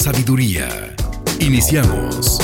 sabiduría. Iniciamos.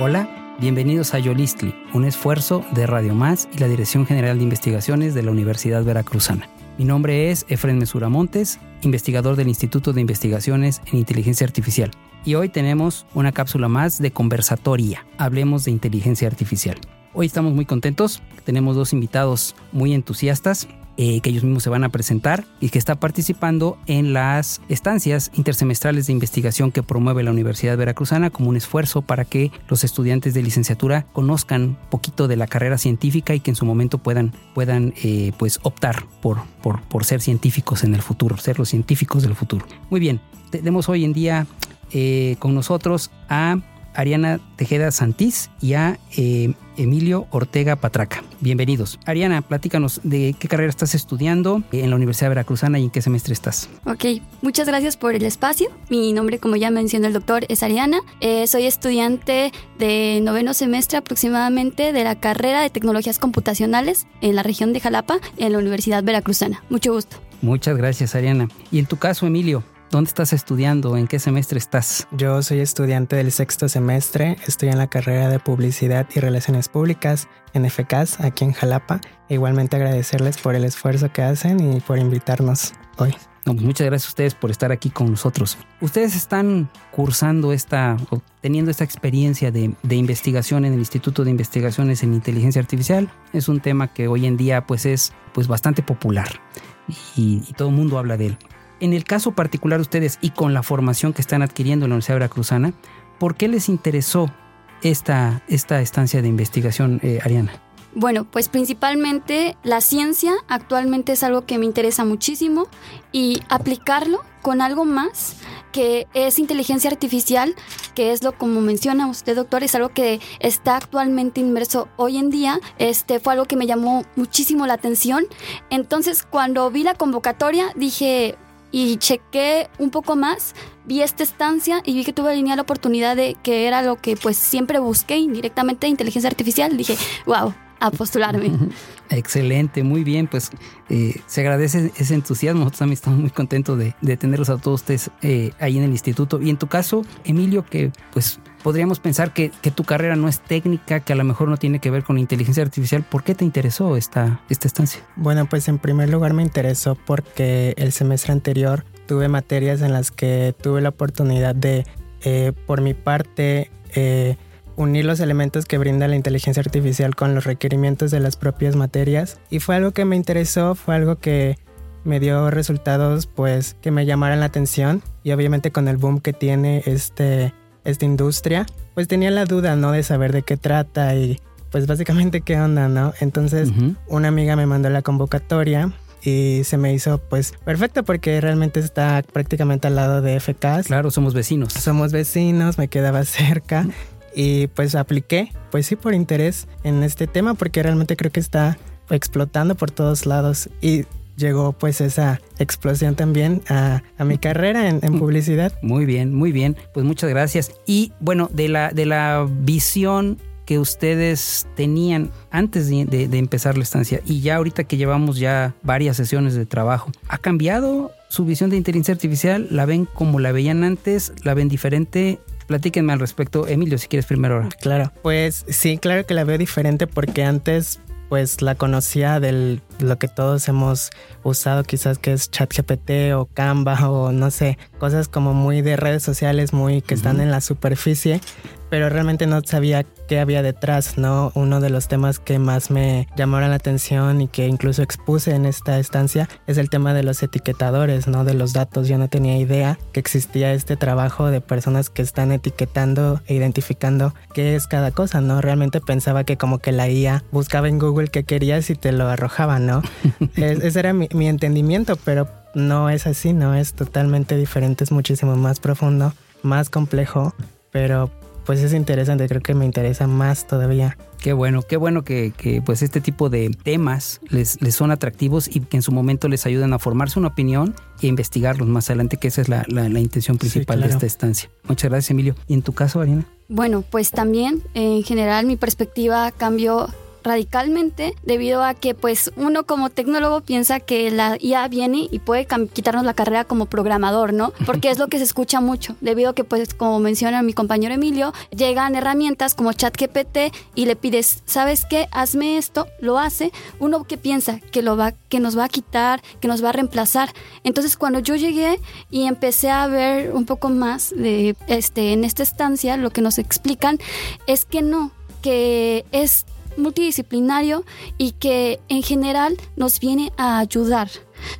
Hola, bienvenidos a Yolistli, un esfuerzo de Radio Más y la Dirección General de Investigaciones de la Universidad Veracruzana. Mi nombre es Efren Mesura Montes, investigador del Instituto de Investigaciones en Inteligencia Artificial. Y hoy tenemos una cápsula más de conversatoria. Hablemos de inteligencia artificial. Hoy estamos muy contentos, tenemos dos invitados muy entusiastas eh, que ellos mismos se van a presentar y que está participando en las estancias intersemestrales de investigación que promueve la Universidad Veracruzana como un esfuerzo para que los estudiantes de licenciatura conozcan poquito de la carrera científica y que en su momento puedan, puedan eh, pues optar por, por, por ser científicos en el futuro, ser los científicos del futuro. Muy bien, tenemos hoy en día eh, con nosotros a Ariana Tejeda Santís y a eh, Emilio Ortega Patraca. Bienvenidos. Ariana, platícanos de qué carrera estás estudiando en la Universidad Veracruzana y en qué semestre estás. Ok, muchas gracias por el espacio. Mi nombre, como ya mencionó el doctor, es Ariana. Eh, soy estudiante de noveno semestre aproximadamente de la carrera de tecnologías computacionales en la región de Jalapa, en la Universidad Veracruzana. Mucho gusto. Muchas gracias, Ariana. Y en tu caso, Emilio, ¿Dónde estás estudiando? ¿En qué semestre estás? Yo soy estudiante del sexto semestre, estoy en la carrera de Publicidad y Relaciones Públicas en FCAS, aquí en Jalapa. E igualmente agradecerles por el esfuerzo que hacen y por invitarnos hoy. Pues muchas gracias a ustedes por estar aquí con nosotros. Ustedes están cursando esta, o teniendo esta experiencia de, de, investigación en el Instituto de Investigaciones en Inteligencia Artificial. Es un tema que hoy en día pues es pues bastante popular y, y todo el mundo habla de él. En el caso particular de ustedes y con la formación que están adquiriendo en la Universidad Veracruzana, ¿por qué les interesó esta, esta estancia de investigación, eh, Ariana? Bueno, pues principalmente la ciencia actualmente es algo que me interesa muchísimo y aplicarlo con algo más que es inteligencia artificial, que es lo como menciona usted, doctor, es algo que está actualmente inmerso hoy en día. Este fue algo que me llamó muchísimo la atención. Entonces, cuando vi la convocatoria, dije, y chequé un poco más, vi esta estancia y vi que tuve la oportunidad de que era lo que pues siempre busqué indirectamente, inteligencia artificial. Dije, wow, a postularme. Excelente, muy bien, pues eh, se agradece ese entusiasmo. Nosotros también estamos muy contentos de, de tenerlos a todos ustedes eh, ahí en el instituto. Y en tu caso, Emilio, que pues podríamos pensar que, tu carrera no es técnica, que a lo mejor no tiene que ver con inteligencia artificial. ¿Por qué te interesó esta, esta estancia? Bueno, pues en primer lugar me interesó porque el semestre anterior tuve materias en las que tuve la oportunidad de, eh, por mi parte, eh, unir los elementos que brinda la inteligencia artificial con los requerimientos de las propias materias. Y fue algo que me interesó, fue algo que me dio resultados pues que me llamaran la atención y obviamente con el boom que tiene este esta industria, pues tenía la duda, ¿no? De saber de qué trata y pues básicamente qué onda, ¿no? Entonces uh -huh. una amiga me mandó la convocatoria y se me hizo pues perfecto porque realmente está prácticamente al lado de FKs. Claro, somos vecinos. Somos vecinos, me quedaba cerca y pues apliqué, pues sí por interés en este tema porque realmente creo que está explotando por todos lados y llegó pues esa explosión también a, a mi carrera en, en, publicidad. Muy bien, muy bien. Pues muchas gracias. Y bueno, de la, de la visión que ustedes tenían antes de, de, de, empezar la estancia y ya ahorita que llevamos ya varias sesiones de trabajo, ¿ha cambiado su visión de inteligencia artificial? ¿La ven como la veían antes? ¿La ven diferente? Platíquenme al respecto. Emilio, si quieres primero ahora. Claro, pues sí, claro que la veo diferente porque antes pues la conocía de lo que todos hemos usado quizás que es ChatGPT o Canva o no sé, cosas como muy de redes sociales, muy que uh -huh. están en la superficie, pero realmente no sabía qué había detrás, ¿no? Uno de los temas que más me llamaron la atención y que incluso expuse en esta estancia es el tema de los etiquetadores, ¿no? De los datos. Yo no tenía idea que existía este trabajo de personas que están etiquetando e identificando qué es cada cosa, ¿no? Realmente pensaba que como que la IA buscaba en Google qué querías y te lo arrojaba, ¿no? es, ese era mi, mi entendimiento, pero no es así, no es totalmente diferente, es muchísimo más profundo, más complejo, pero pues es interesante, creo que me interesa más todavía. Qué bueno, qué bueno que, pues este tipo de temas les, les, son atractivos y que en su momento les ayuden a formarse una opinión e investigarlos más adelante, que esa es la, la, intención principal de esta estancia. Muchas gracias, Emilio. ¿Y en tu caso, Ariana? Bueno, pues también en general mi perspectiva cambió radicalmente debido a que pues uno como tecnólogo piensa que la IA viene y puede quitarnos la carrera como programador, ¿no? Porque es lo que se escucha mucho, debido a que pues como menciona mi compañero Emilio, llegan herramientas como ChatGPT y le pides, ¿sabes qué? Hazme esto, lo hace, uno que piensa que lo va que nos va a quitar, que nos va a reemplazar. Entonces, cuando yo llegué y empecé a ver un poco más de este en esta estancia, lo que nos explican es que no, que es multidisciplinario y que en general nos viene a ayudar,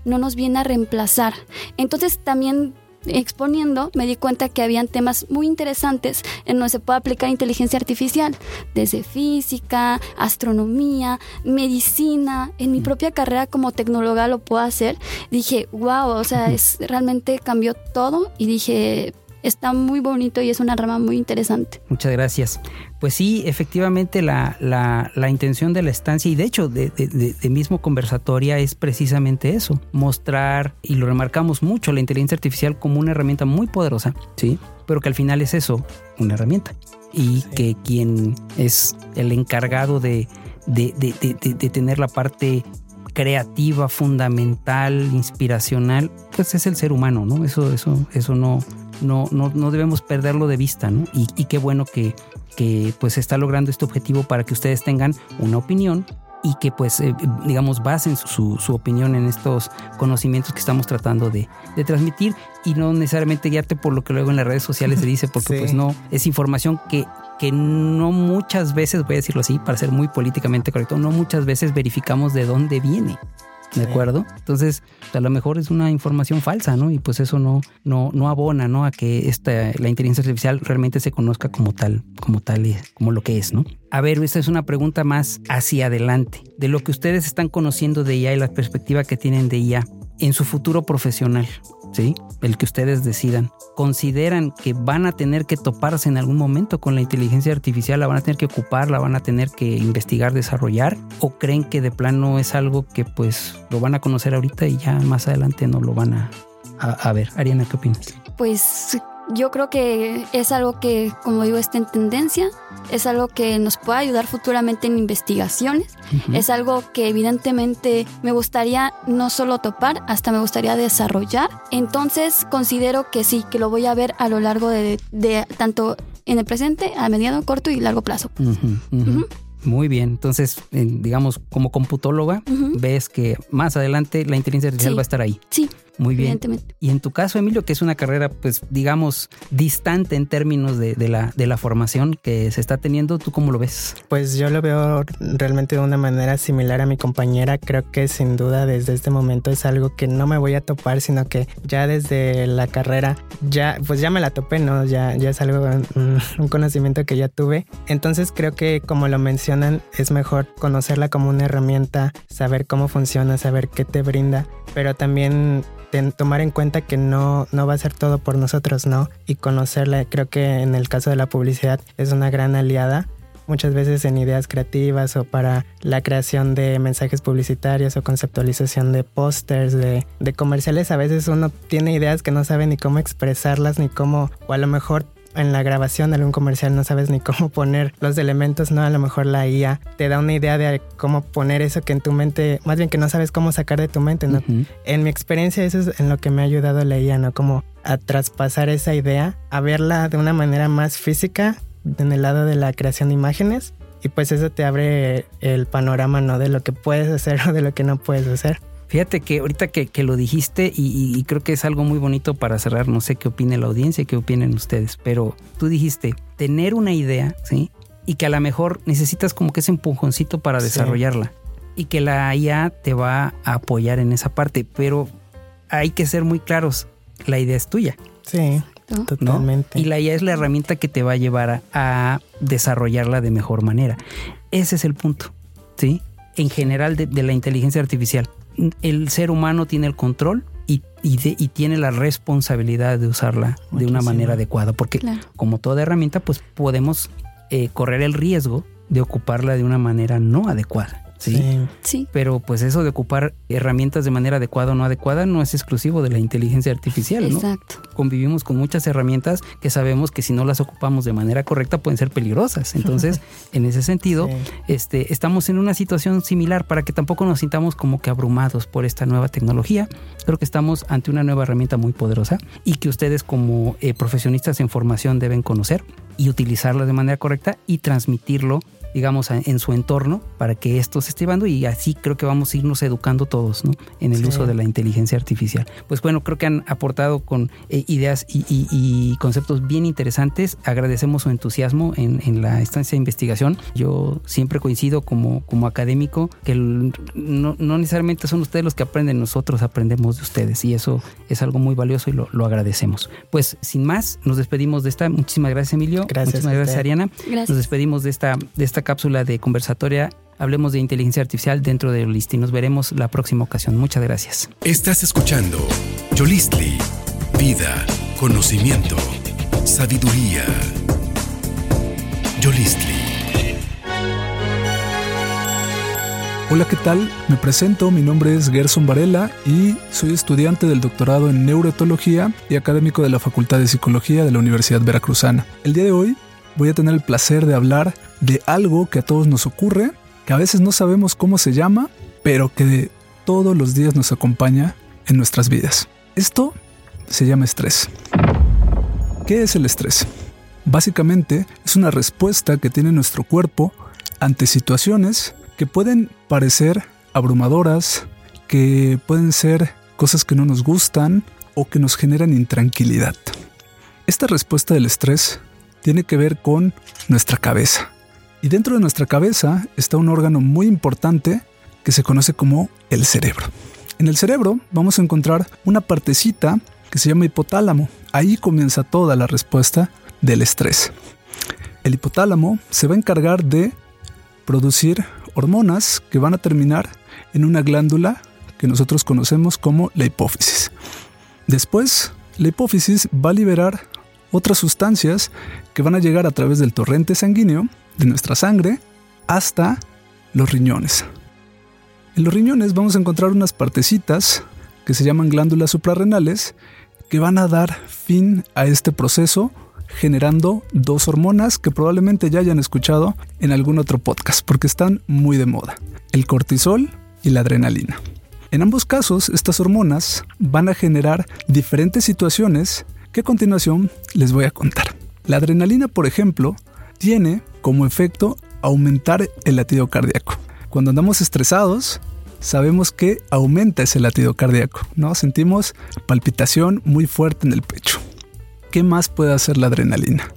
no nos viene a reemplazar. Entonces también exponiendo me di cuenta que habían temas muy interesantes en donde se puede aplicar inteligencia artificial, desde física, astronomía, medicina, en mi propia carrera como tecnóloga lo puedo hacer. Dije, wow, o sea, es realmente cambió todo y dije, está muy bonito y es una rama muy interesante. Muchas gracias. Pues sí, efectivamente la, la, intención de la estancia y de hecho de, de, mismo conversatoria es precisamente eso, mostrar, y lo remarcamos mucho, la inteligencia artificial como una herramienta muy poderosa, ¿sí? Pero que al final es eso, una herramienta. Y que quien es el encargado de, de tener la parte creativa, fundamental, inspiracional, pues es el ser humano, ¿no? Eso, eso, eso no, no, no, no debemos perderlo de vista, ¿no? Y, qué bueno que, que pues está logrando este objetivo para que ustedes tengan una opinión y que pues eh, digamos basen su, su, opinión en estos conocimientos que estamos tratando de, de, transmitir. Y no necesariamente guiarte por lo que luego en las redes sociales se dice porque pues no es información que que no muchas veces voy a decirlo así para ser muy políticamente correcto no muchas veces verificamos de dónde viene ¿De acuerdo? Entonces, a lo mejor es una información falsa, ¿no? Y pues eso no, no, no abona, ¿no? A que esta, la inteligencia artificial realmente se conozca como tal, como tal, como lo que es, ¿no? A ver, esta es una pregunta más hacia adelante. De lo que ustedes están conociendo de IA y la perspectiva que tienen de IA en su futuro profesional, ¿sí? El que ustedes decidan. ¿Consideran que van a tener que toparse en algún momento con la inteligencia artificial? ¿La van a tener que ocupar? ¿La van a tener que investigar, desarrollar? ¿O creen que de plano es algo que pues lo van a conocer ahorita y ya más adelante no lo van a, a, ver? Ariana, ¿qué opinas? Pues yo creo que es algo que, como digo, está en tendencia, es algo que nos puede ayudar futuramente en investigaciones, es algo que evidentemente me gustaría no solo topar, hasta me gustaría desarrollar. Entonces considero que sí, que lo voy a ver a lo largo de, tanto en el presente, a mediano, corto y largo plazo. Muy bien, entonces, digamos, como computóloga, ves que más adelante la inteligencia artificial va a estar ahí. Sí. Muy bien. Y en tu caso, Emilio, que es una carrera, pues, digamos, distante en términos de, la, de la formación que se está teniendo, ¿tú cómo lo ves? Pues yo lo veo realmente de una manera similar a mi compañera. Creo que sin duda desde este momento es algo que no me voy a topar, sino que ya desde la carrera, ya, pues ya me la topé, ¿no? Ya, ya es algo, un, un conocimiento que ya tuve. Entonces creo que como lo mencionan, es mejor conocerla como una herramienta, saber cómo funciona, saber qué te brinda, pero también tomar en cuenta que no, no va a ser todo por nosotros, ¿no? Y conocerla, creo que en el caso de la publicidad es una gran aliada muchas veces en ideas creativas o para la creación de mensajes publicitarios o conceptualización de pósters, de, de, comerciales. A veces uno tiene ideas que no sabe ni cómo expresarlas, ni cómo, o a lo mejor en la grabación de algún comercial no sabes ni cómo poner los elementos, ¿no? A lo mejor la IA te da una idea de cómo poner eso que en tu mente, más bien que no sabes cómo sacar de tu mente, ¿no? En mi experiencia eso es en lo que me ha ayudado la IA, ¿no? Como a traspasar esa idea, a verla de una manera más física en el lado de la creación de imágenes y pues eso te abre el panorama, ¿no? De lo que puedes hacer o de lo que no puedes hacer. Fíjate que ahorita que, lo dijiste y, creo que es algo muy bonito para cerrar, no sé qué opine la audiencia y qué opinen ustedes, pero tú dijiste tener una idea, ¿sí? Y que a lo mejor necesitas como que ese empujoncito para desarrollarla y que la IA te va a apoyar en esa parte, pero hay que ser muy claros, la idea es tuya. Sí. Totalmente. Y la IA es la herramienta que te va a llevar a, desarrollarla de mejor manera. Ese es el punto, ¿sí? En general de la inteligencia artificial el ser humano tiene el control y, y, tiene la responsabilidad de usarla de una manera adecuada, porque como toda herramienta, pues podemos eh, correr el riesgo de ocuparla de una manera no adecuada. ¿Sí? Sí. Pero pues eso de ocupar herramientas de manera adecuada o no adecuada no es exclusivo de la inteligencia artificial, ¿no? Exacto. Convivimos con muchas herramientas que sabemos que si no las ocupamos de manera correcta pueden ser peligrosas. Entonces, en ese sentido, este, estamos en una situación similar para que tampoco nos sintamos como que abrumados por esta nueva tecnología. Creo que estamos ante una nueva herramienta muy poderosa y que ustedes como eh, profesionistas en formación deben conocer y utilizarla de manera correcta y transmitirlo digamos, en su entorno para que esto se esté llevando y así creo que vamos a irnos educando todos ¿no? en el uso de la inteligencia artificial. Pues bueno, creo que han aportado con eh, ideas y, conceptos bien interesantes. Agradecemos su entusiasmo en, en, la estancia de investigación. Yo siempre coincido como, como académico que no, no, necesariamente son ustedes los que aprenden, nosotros aprendemos de ustedes y eso es algo muy valioso y lo, lo agradecemos. Pues sin más, nos despedimos de esta. Muchísimas gracias Emilio. Gracias Muchísimas gracias Ariana. Gracias. Nos despedimos de esta, de esta cápsula de conversatoria. Hablemos de inteligencia artificial dentro de Yolistli. Nos veremos la próxima ocasión. Muchas gracias. Estás escuchando Yolistli. Vida, conocimiento, sabiduría. Yolistli. Hola, ¿qué tal? Me presento, mi nombre es Gerson Varela y soy estudiante del doctorado en neuroetología y académico de la Facultad de Psicología de la Universidad Veracruzana. El día de hoy voy a tener el placer de hablar de algo que a todos nos ocurre, que a veces no sabemos cómo se llama, pero que todos los días nos acompaña en nuestras vidas. Esto se llama estrés. ¿Qué es el estrés? Básicamente es una respuesta que tiene nuestro cuerpo ante situaciones que pueden parecer abrumadoras, que pueden ser cosas que no nos gustan o que nos generan intranquilidad. Esta respuesta del estrés tiene que ver con nuestra cabeza. Y dentro de nuestra cabeza está un órgano muy importante que se conoce como el cerebro. En el cerebro vamos a encontrar una partecita que se llama hipotálamo. Ahí comienza toda la respuesta del estrés. El hipotálamo se va a encargar de producir hormonas que van a terminar en una glándula que nosotros conocemos como la hipófisis. Después, la hipófisis va a liberar otras sustancias que van a llegar a través del torrente sanguíneo de nuestra sangre hasta los riñones. En los riñones vamos a encontrar unas partecitas que se llaman glándulas suprarrenales que van a dar fin a este proceso generando dos hormonas que probablemente ya hayan escuchado en algún otro podcast porque están muy de moda, el cortisol y la adrenalina. En ambos casos, estas hormonas van a generar diferentes situaciones a continuación les voy a contar. La adrenalina, por ejemplo, tiene como efecto aumentar el latido cardíaco. Cuando andamos estresados, sabemos que aumenta ese latido cardíaco, ¿no? Sentimos palpitación muy fuerte en el pecho. ¿Qué más puede hacer la adrenalina?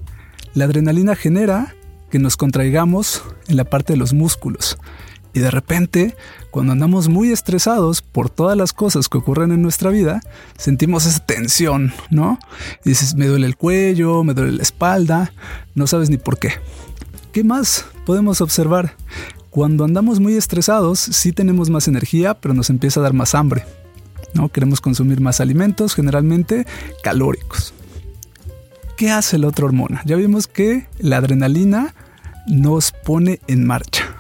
La adrenalina genera que nos contraigamos en la parte de los músculos. Y de repente, cuando andamos muy estresados por todas las cosas que ocurren en nuestra vida, sentimos esa tensión, ¿no? Y dices, me duele el cuello, me duele la espalda, no sabes ni por qué. ¿Qué más podemos observar? Cuando andamos muy estresados, sí tenemos más energía, pero nos empieza a dar más hambre. ¿no? Queremos consumir más alimentos, generalmente calóricos. ¿Qué hace la otra hormona? Ya vimos que la adrenalina nos pone en marcha.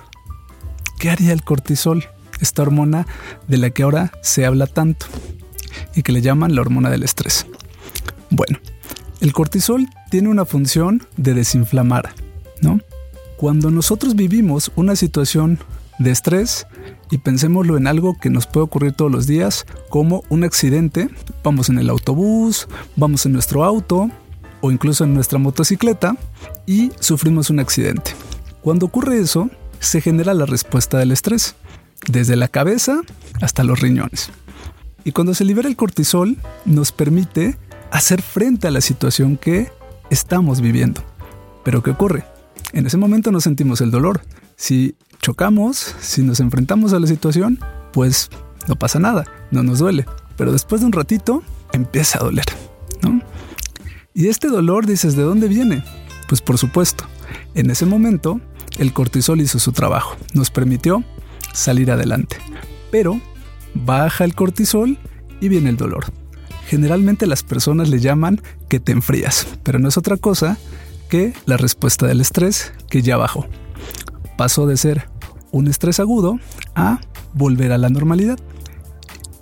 ¿Qué haría el cortisol? Esta hormona de la que ahora se habla tanto y que le llaman la hormona del estrés. Bueno, el cortisol tiene una función de desinflamar, ¿no? Cuando nosotros vivimos una situación de estrés y pensémoslo en algo que nos puede ocurrir todos los días, como un accidente, vamos en el autobús, vamos en nuestro auto o incluso en nuestra motocicleta y sufrimos un accidente. Cuando ocurre eso, se genera la respuesta del estrés, desde la cabeza hasta los riñones. Y cuando se libera el cortisol, nos permite hacer frente a la situación que estamos viviendo. Pero ¿qué ocurre? En ese momento no sentimos el dolor. Si chocamos, si nos enfrentamos a la situación, pues no pasa nada, no nos duele. Pero después de un ratito, empieza a doler, ¿no? Y este dolor, dices, ¿de dónde viene? Pues por supuesto, en ese momento el cortisol hizo su trabajo, nos permitió salir adelante. Pero baja el cortisol y viene el dolor. Generalmente las personas le llaman que te enfrías, pero no es otra cosa que la respuesta del estrés que ya bajó. Pasó de ser un estrés agudo a volver a la normalidad.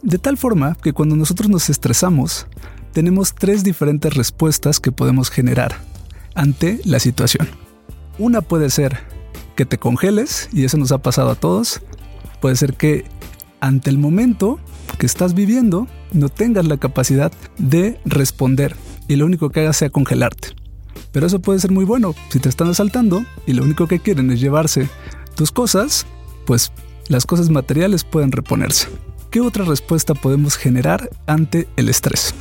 De tal forma que cuando nosotros nos estresamos, tenemos tres diferentes respuestas que podemos generar ante la situación. Una puede ser que te congeles, y eso nos ha pasado a todos. Puede ser que ante el momento que estás viviendo no tengas la capacidad de responder y lo único que hagas sea congelarte. Pero eso puede ser muy bueno si te están asaltando y lo único que quieren es llevarse tus cosas, pues las cosas materiales pueden reponerse. ¿Qué otra respuesta podemos generar ante el estrés?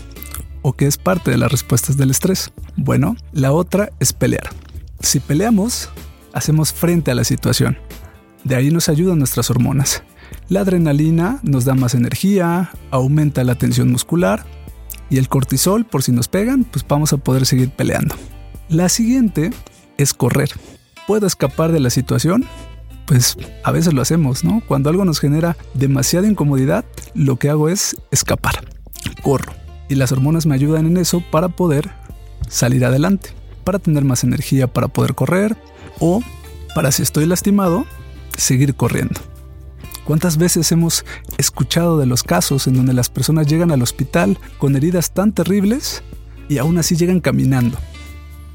¿O qué es parte de las respuestas del estrés? Bueno, la otra es pelear. Si peleamos, hacemos frente a la situación. De ahí nos ayudan nuestras hormonas. La adrenalina nos da más energía, aumenta la tensión muscular y el cortisol, por si nos pegan, pues vamos a poder seguir peleando. La siguiente es correr. ¿Puedo escapar de la situación? Pues a veces lo hacemos, ¿no? Cuando algo nos genera demasiada incomodidad, lo que hago es escapar. Corro. Y las hormonas me ayudan en eso para poder salir adelante, para tener más energía para poder correr o para si estoy lastimado, seguir corriendo. ¿Cuántas veces hemos escuchado de los casos en donde las personas llegan al hospital con heridas tan terribles y aún así llegan caminando?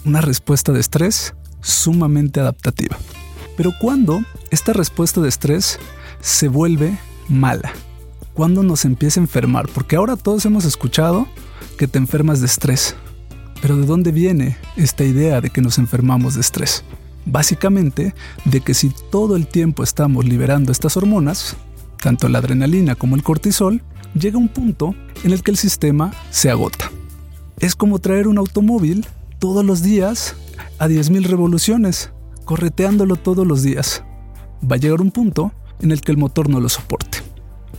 Una respuesta de estrés sumamente adaptativa. Pero cuando esta respuesta de estrés se vuelve mala, cuando nos empieza a enfermar, porque ahora todos hemos escuchado que te enfermas de estrés. Pero ¿de dónde viene esta idea de que nos enfermamos de estrés? Básicamente de que si todo el tiempo estamos liberando estas hormonas, tanto la adrenalina como el cortisol, llega un punto en el que el sistema se agota. Es como traer un automóvil todos los días a 10.000 revoluciones, correteándolo todos los días. Va a llegar un punto en el que el motor no lo soporte.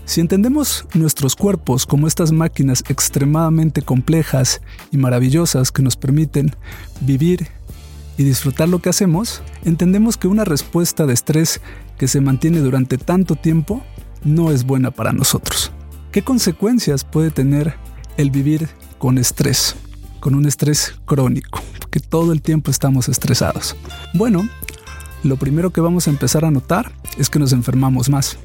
Si entendemos nuestros cuerpos como estas máquinas extremadamente complejas y maravillosas que nos permiten vivir y disfrutar lo que hacemos, entendemos que una respuesta de estrés que se mantiene durante tanto tiempo no es buena para nosotros. ¿Qué consecuencias puede tener el vivir con estrés? Con un estrés crónico, que todo el tiempo estamos estresados. Bueno, lo primero que vamos a empezar a notar es que nos enfermamos más.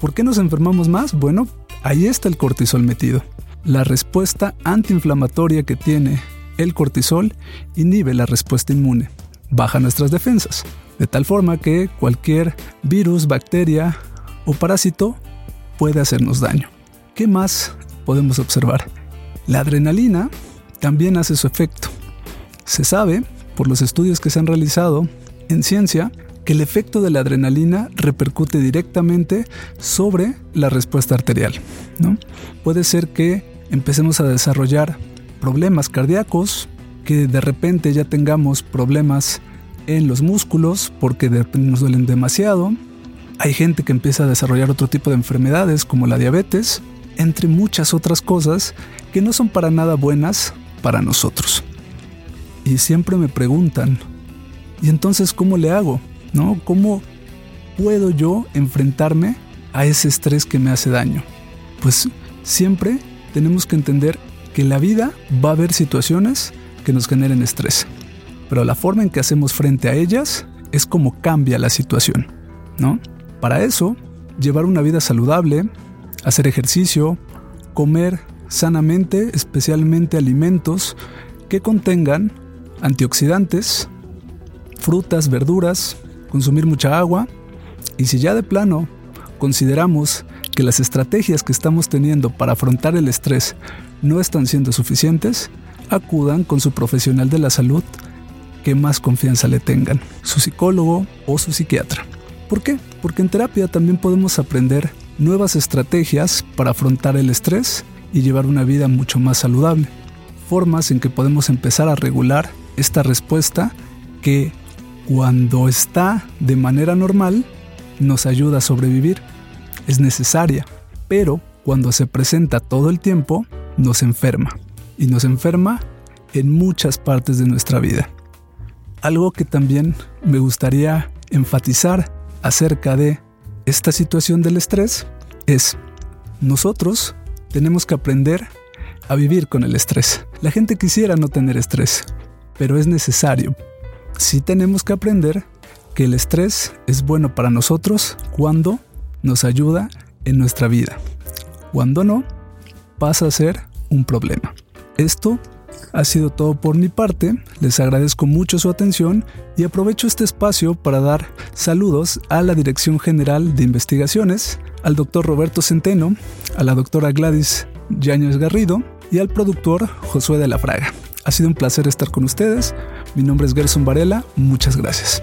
¿Por qué nos enfermamos más? Bueno, ahí está el cortisol metido. La respuesta antiinflamatoria que tiene el cortisol inhibe la respuesta inmune, baja nuestras defensas, de tal forma que cualquier virus, bacteria o parásito puede hacernos daño. ¿Qué más podemos observar? La adrenalina también hace su efecto. Se sabe, por los estudios que se han realizado en ciencia, que el efecto de la adrenalina repercute directamente sobre la respuesta arterial. ¿no? Puede ser que empecemos a desarrollar problemas cardíacos, que de repente ya tengamos problemas en los músculos porque nos duelen demasiado. Hay gente que empieza a desarrollar otro tipo de enfermedades como la diabetes, entre muchas otras cosas que no son para nada buenas para nosotros. Y siempre me preguntan, ¿y entonces cómo le hago? ¿No? ¿Cómo puedo yo enfrentarme a ese estrés que me hace daño? Pues siempre tenemos que entender que en la vida va a haber situaciones que nos generen estrés, pero la forma en que hacemos frente a ellas es como cambia la situación, ¿no? Para eso, llevar una vida saludable, hacer ejercicio, comer sanamente, especialmente alimentos que contengan antioxidantes, frutas, verduras, consumir mucha agua y si ya de plano consideramos que las estrategias que estamos teniendo para afrontar el estrés no están siendo suficientes, acudan con su profesional de la salud que más confianza le tengan, su psicólogo o su psiquiatra. ¿Por qué? Porque en terapia también podemos aprender nuevas estrategias para afrontar el estrés y llevar una vida mucho más saludable. Formas en que podemos empezar a regular esta respuesta que cuando está de manera normal nos ayuda a sobrevivir. Es necesaria, pero cuando se presenta todo el tiempo nos enferma y nos enferma en muchas partes de nuestra vida. Algo que también me gustaría enfatizar acerca de esta situación del estrés es nosotros tenemos que aprender a vivir con el estrés. La gente quisiera no tener estrés, pero es necesario. Sí tenemos que aprender que el estrés es bueno para nosotros cuando nos ayuda en nuestra vida. Cuando no, pasa a ser un problema. Esto ha sido todo por mi parte, les agradezco mucho su atención y aprovecho este espacio para dar saludos a la Dirección General de Investigaciones, al doctor Roberto Centeno, a la doctora Gladys Yáñez Garrido y al productor Josué de la Fraga. Ha sido un placer estar con ustedes. Mi nombre es Gerson Varela. Muchas gracias.